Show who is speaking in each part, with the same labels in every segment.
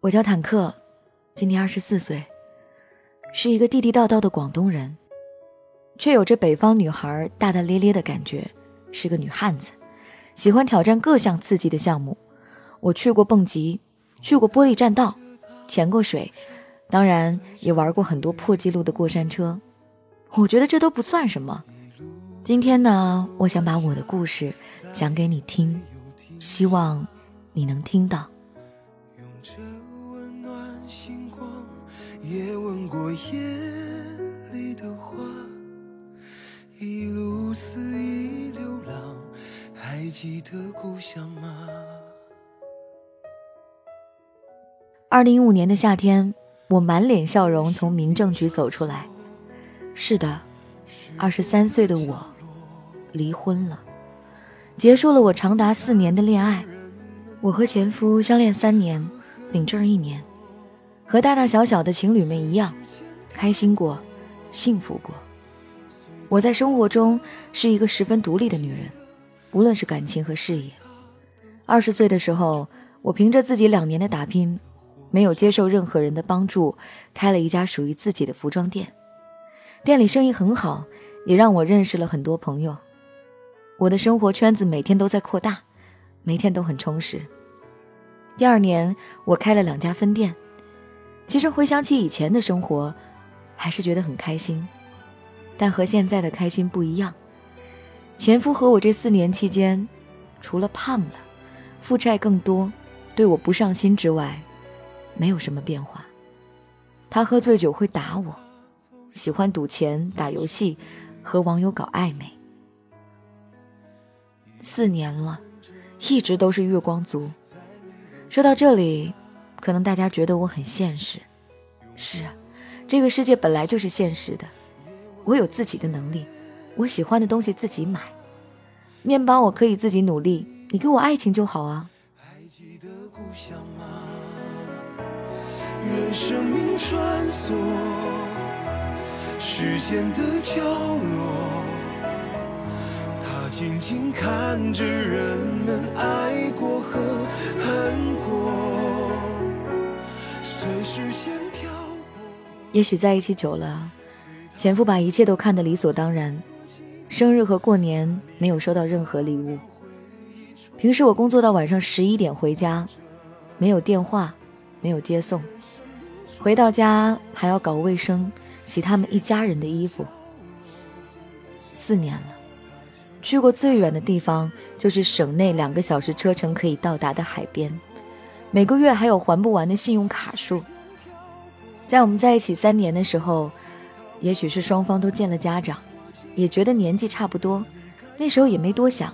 Speaker 1: 我叫坦克，今年二十四岁，是一个地地道道的广东人，却有着北方女孩大大咧咧的感觉，是个女汉子，喜欢挑战各项刺激的项目。我去过蹦极，去过玻璃栈道，潜过水，当然也玩过很多破纪录的过山车。我觉得这都不算什么。今天呢，我想把我的故事讲给你听，希望你能听到。星光也吻过夜里的花，一路肆意流浪，还记得故乡吗？二零一五年的夏天，我满脸笑容从民政局走出来。是的，二十三岁的我离婚了，结束了我长达四年的恋爱。我和前夫相恋三年，领证一年。和大大小小的情侣们一样，开心过，幸福过。我在生活中是一个十分独立的女人，无论是感情和事业。二十岁的时候，我凭着自己两年的打拼，没有接受任何人的帮助，开了一家属于自己的服装店。店里生意很好，也让我认识了很多朋友。我的生活圈子每天都在扩大，每天都很充实。第二年，我开了两家分店。其实回想起以前的生活，还是觉得很开心，但和现在的开心不一样。前夫和我这四年期间，除了胖了、负债更多、对我不上心之外，没有什么变化。他喝醉酒会打我，喜欢赌钱、打游戏，和网友搞暧昧。四年了，一直都是月光族。说到这里。可能大家觉得我很现实，是啊，这个世界本来就是现实的。我有自己的能力，我喜欢的东西自己买，面包我可以自己努力，你给我爱情就好啊。任生命穿梭时间的角落，他静静看着人们爱过和恨过。也许在一起久了，前夫把一切都看得理所当然。生日和过年没有收到任何礼物。平时我工作到晚上十一点回家，没有电话，没有接送，回到家还要搞卫生，洗他们一家人的衣服。四年了，去过最远的地方就是省内两个小时车程可以到达的海边。每个月还有还不完的信用卡数。在我们在一起三年的时候，也许是双方都见了家长，也觉得年纪差不多，那时候也没多想，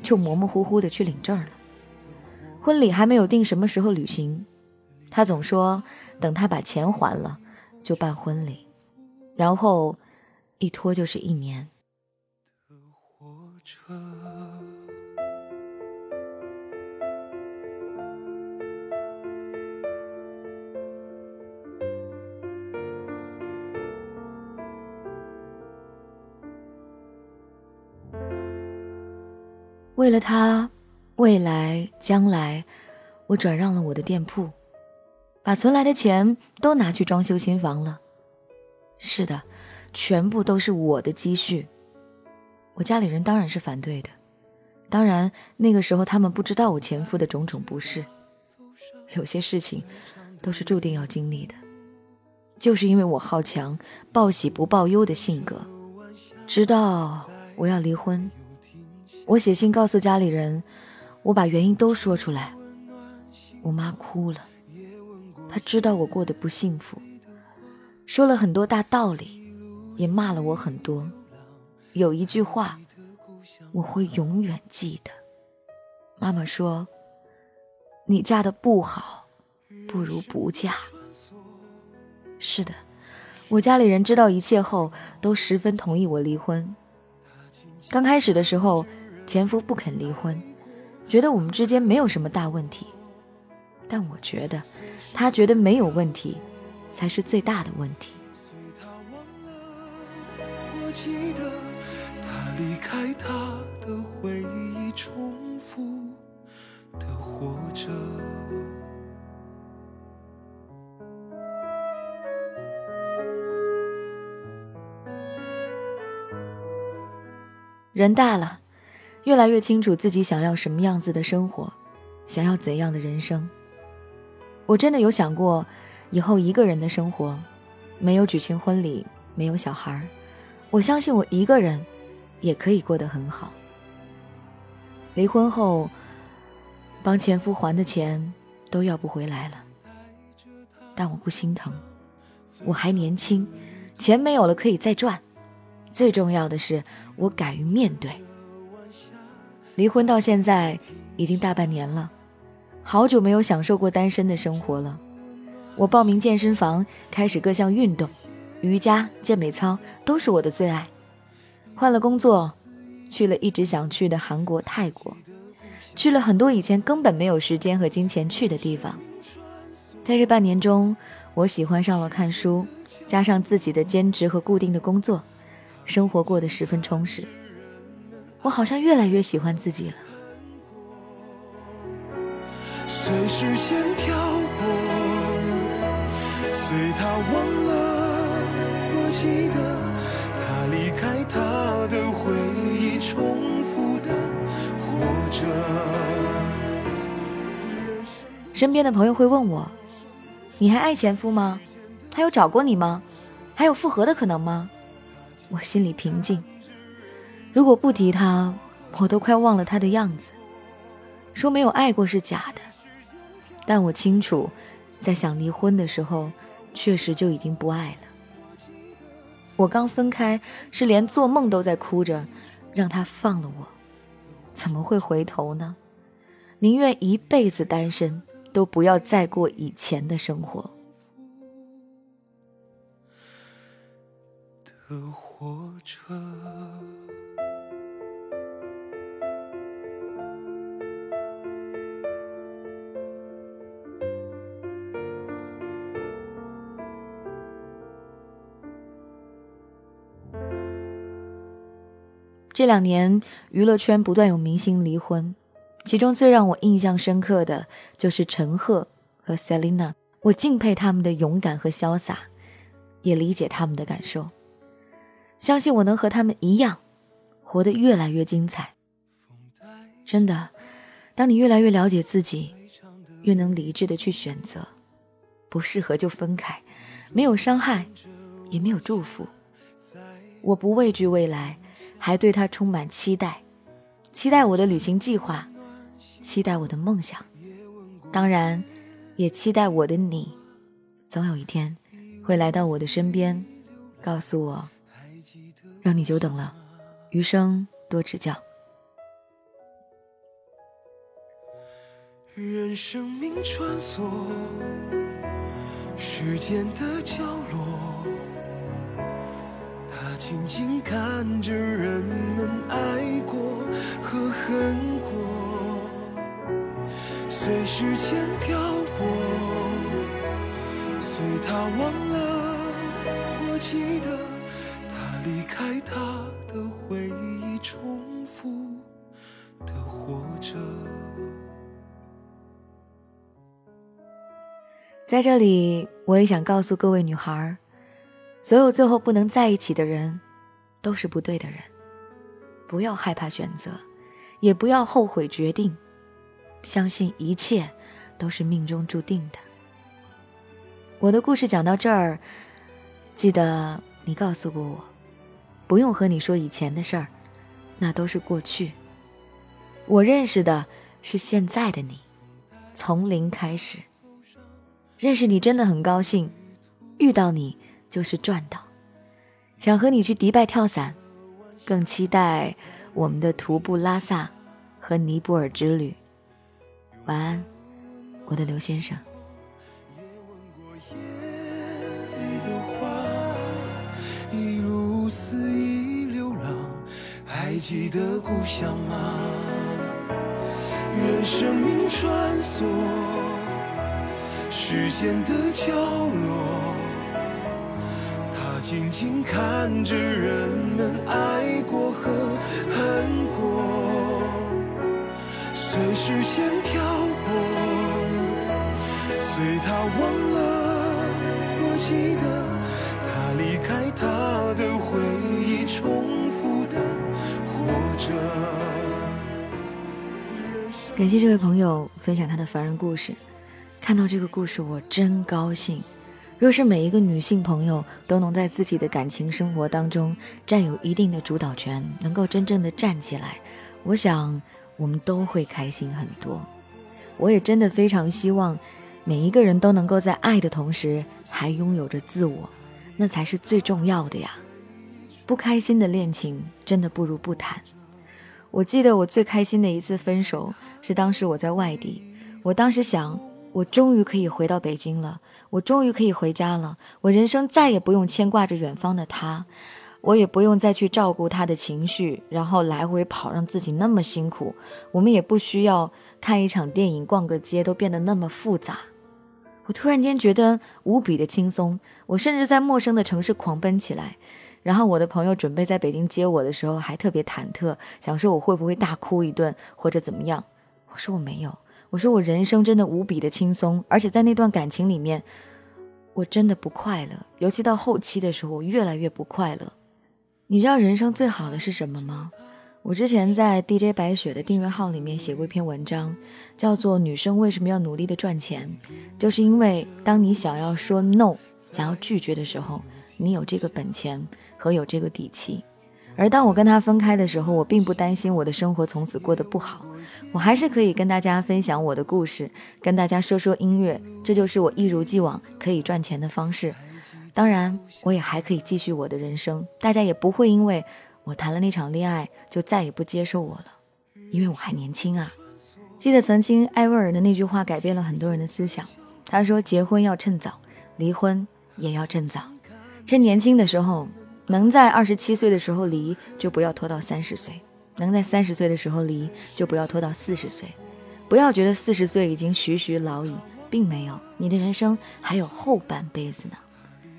Speaker 1: 就模模糊糊的去领证了。婚礼还没有定什么时候旅行，他总说等他把钱还了就办婚礼，然后一拖就是一年。为了他，未来将来，我转让了我的店铺，把存来的钱都拿去装修新房了。是的，全部都是我的积蓄。我家里人当然是反对的，当然那个时候他们不知道我前夫的种种不是。有些事情都是注定要经历的，就是因为我好强、报喜不报忧的性格，直到我要离婚。我写信告诉家里人，我把原因都说出来。我妈哭了，她知道我过得不幸福，说了很多大道理，也骂了我很多。有一句话，我会永远记得。妈妈说：“你嫁的不好，不如不嫁。”是的，我家里人知道一切后，都十分同意我离婚。刚开始的时候。前夫不肯离婚，觉得我们之间没有什么大问题。但我觉得，他觉得没有问题，才是最大的问题。离开的回忆，重复的活着。人大了，越来越清楚自己想要什么样子的生活，想要怎样的人生。我真的有想过，以后一个人的生活，没有举行婚礼，没有小孩我相信我一个人，也可以过得很好。离婚后，帮前夫还的钱都要不回来了，但我不心疼，我还年轻，钱没有了可以再赚。最重要的是，我敢于面对。离婚到现在已经大半年了。好久没有享受过单身的生活了。我报名健身房，开始各项运动，瑜伽、健美操都是我的最爱。换了工作，去了一直想去的韩国、泰国，去了很多以前根本没有时间和金钱去的地方。在这半年中，我喜欢上了看书，加上自己的兼职和固定的工作，生活过得十分充实。我好像越来越喜欢自己了。随时间漂泊，随他忘了我记得，他离开他的回忆，重复的活着。身边的朋友会问我：“你还爱前夫吗？他有找过你吗？还有复合的可能吗？”我心里平静。如果不提他，我都快忘了他的样子。说没有爱过是假的。但我清楚，在想离婚的时候，确实就已经不爱了。我刚分开，是连做梦都在哭着，让他放了我，怎么会回头呢？宁愿一辈子单身，都不要再过以前的生活。的活着。这两年，娱乐圈不断有明星离婚，其中最让我印象深刻的就是陈赫和 Selina。我敬佩他们的勇敢和潇洒，也理解他们的感受。相信我能和他们一样，活得越来越精彩。真的，当你越来越了解自己，越能理智的去选择，不适合就分开，没有伤害，也没有祝福。我不畏惧未来。还对他充满期待，期待我的旅行计划，期待我的梦想，当然，也期待我的你，总有一天会来到我的身边，告诉我，让你久等了，余生多指教。任生命穿梭时间的角落。静静看着人们爱过和恨过，随时间漂泊，随他忘了我记得，他离开他的回忆，重复的活着。在这里，我也想告诉各位女孩。所有最后不能在一起的人，都是不对的人。不要害怕选择，也不要后悔决定，相信一切都是命中注定的。我的故事讲到这儿，记得你告诉过我，不用和你说以前的事儿，那都是过去。我认识的是现在的你，从零开始。认识你真的很高兴，遇到你。就是赚到，想和你去迪拜跳伞，更期待我们的徒步拉萨和尼泊尔之旅。晚安，我的刘先生。一路肆意流浪，还记得故乡吗？任生命穿梭时间的角落。静静看着人们爱过和恨过，随时间漂泊，随他忘了。我记得他离开他的回忆，重复的活着。感谢这位朋友分享他的凡人故事，看到这个故事我真高兴。若是每一个女性朋友都能在自己的感情生活当中占有一定的主导权，能够真正的站起来，我想我们都会开心很多。我也真的非常希望每一个人都能够在爱的同时还拥有着自我，那才是最重要的呀。不开心的恋情真的不如不谈。我记得我最开心的一次分手是当时我在外地，我当时想，我终于可以回到北京了。我终于可以回家了，我人生再也不用牵挂着远方的他，我也不用再去照顾他的情绪，然后来回跑，让自己那么辛苦。我们也不需要看一场电影、逛个街都变得那么复杂。我突然间觉得无比的轻松，我甚至在陌生的城市狂奔起来。然后我的朋友准备在北京接我的时候，还特别忐忑，想说我会不会大哭一顿或者怎么样。我说我没有。我说我人生真的无比的轻松，而且在那段感情里面，我真的不快乐，尤其到后期的时候，我越来越不快乐。你知道人生最好的是什么吗？我之前在 DJ 白雪的订阅号里面写过一篇文章，叫做《女生为什么要努力的赚钱》，就是因为当你想要说 no，想要拒绝的时候，你有这个本钱和有这个底气。而当我跟他分开的时候，我并不担心我的生活从此过得不好，我还是可以跟大家分享我的故事，跟大家说说音乐，这就是我一如既往可以赚钱的方式。当然，我也还可以继续我的人生，大家也不会因为我谈了那场恋爱就再也不接受我了，因为我还年轻啊。记得曾经艾薇儿的那句话改变了很多人的思想，他说：“结婚要趁早，离婚也要趁早，趁年轻的时候。”能在二十七岁的时候离，就不要拖到三十岁；能在三十岁的时候离，就不要拖到四十岁。不要觉得四十岁已经徐徐老矣，并没有，你的人生还有后半辈子呢。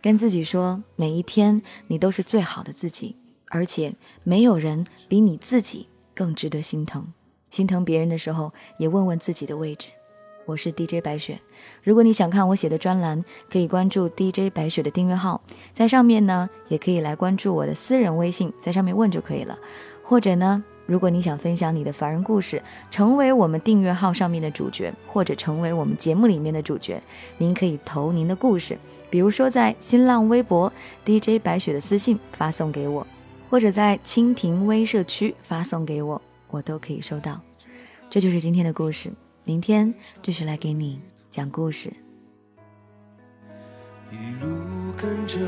Speaker 1: 跟自己说，每一天你都是最好的自己，而且没有人比你自己更值得心疼。心疼别人的时候，也问问自己的位置。我是 DJ 白雪，如果你想看我写的专栏，可以关注 DJ 白雪的订阅号，在上面呢，也可以来关注我的私人微信，在上面问就可以了。或者呢，如果你想分享你的凡人故事，成为我们订阅号上面的主角，或者成为我们节目里面的主角，您可以投您的故事，比如说在新浪微博 DJ 白雪的私信发送给我，或者在蜻蜓微社区发送给我，我都可以收到。这就是今天的故事。明天继续来给你讲故事。
Speaker 2: 一路跟着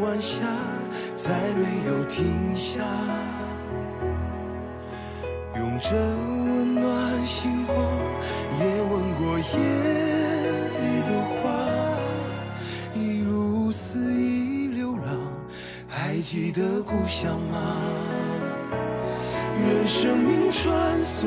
Speaker 2: 晚霞，再没有停下，用着温暖星光，也吻过夜里的花。一路肆意流浪，还记得故乡吗？任生命穿梭。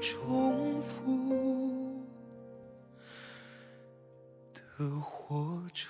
Speaker 2: 重复。的活着。